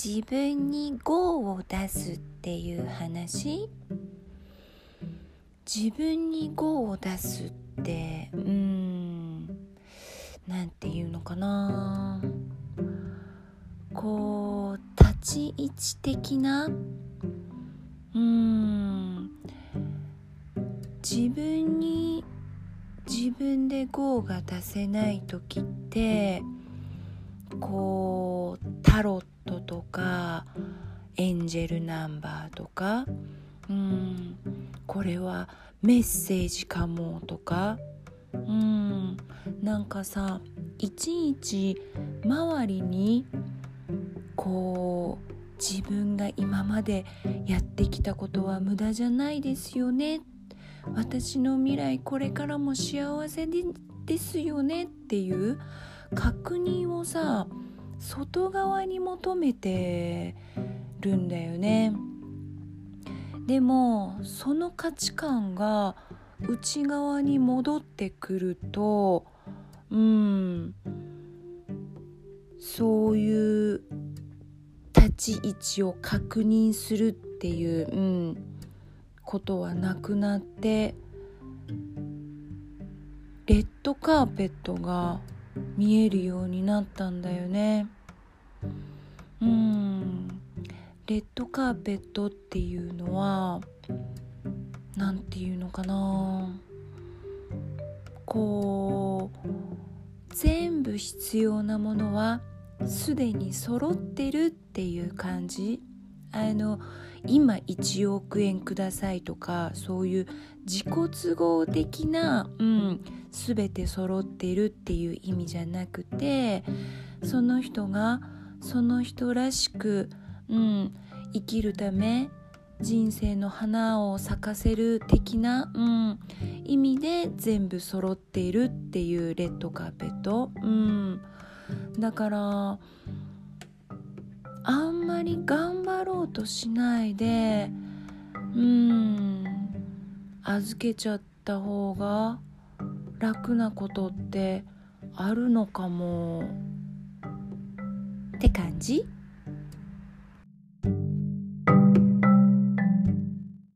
自分に GO を出すっていう話？自分に GO を出すってうんなんていうのかな？こう立ち位置的な？うん自分に自分で GO が出せない時ってこうタロットエンジェルナンバーとかうんこれはメッセージかもとかうんなんかさいちいち周りにこう自分が今までやってきたことは無駄じゃないですよね。私の未来これからも幸せでですよねっていう確認をさ外側に求めてるんだよね。でもその価値観が内側に戻ってくるとうんそういう立ち位置を確認するっていう、うん、ことはなくなってレッドカーペットが見えるようになったんだよねレッドカーペットっていうのは何て言うのかな。こう全部必要なものはすでに揃ってるっていう感じ。あの今1億円くださいとかそういう自己都合的な、うん、全て揃ってるっていう意味じゃなくてその人がその人らしく、うん、生きるため人生の花を咲かせる的な、うん、意味で全部揃っているっていうレッドカーペット、うん、だからあんまり頑張ろうとしないでうん。預けちゃった方が楽なことってあるのかも。って感じ？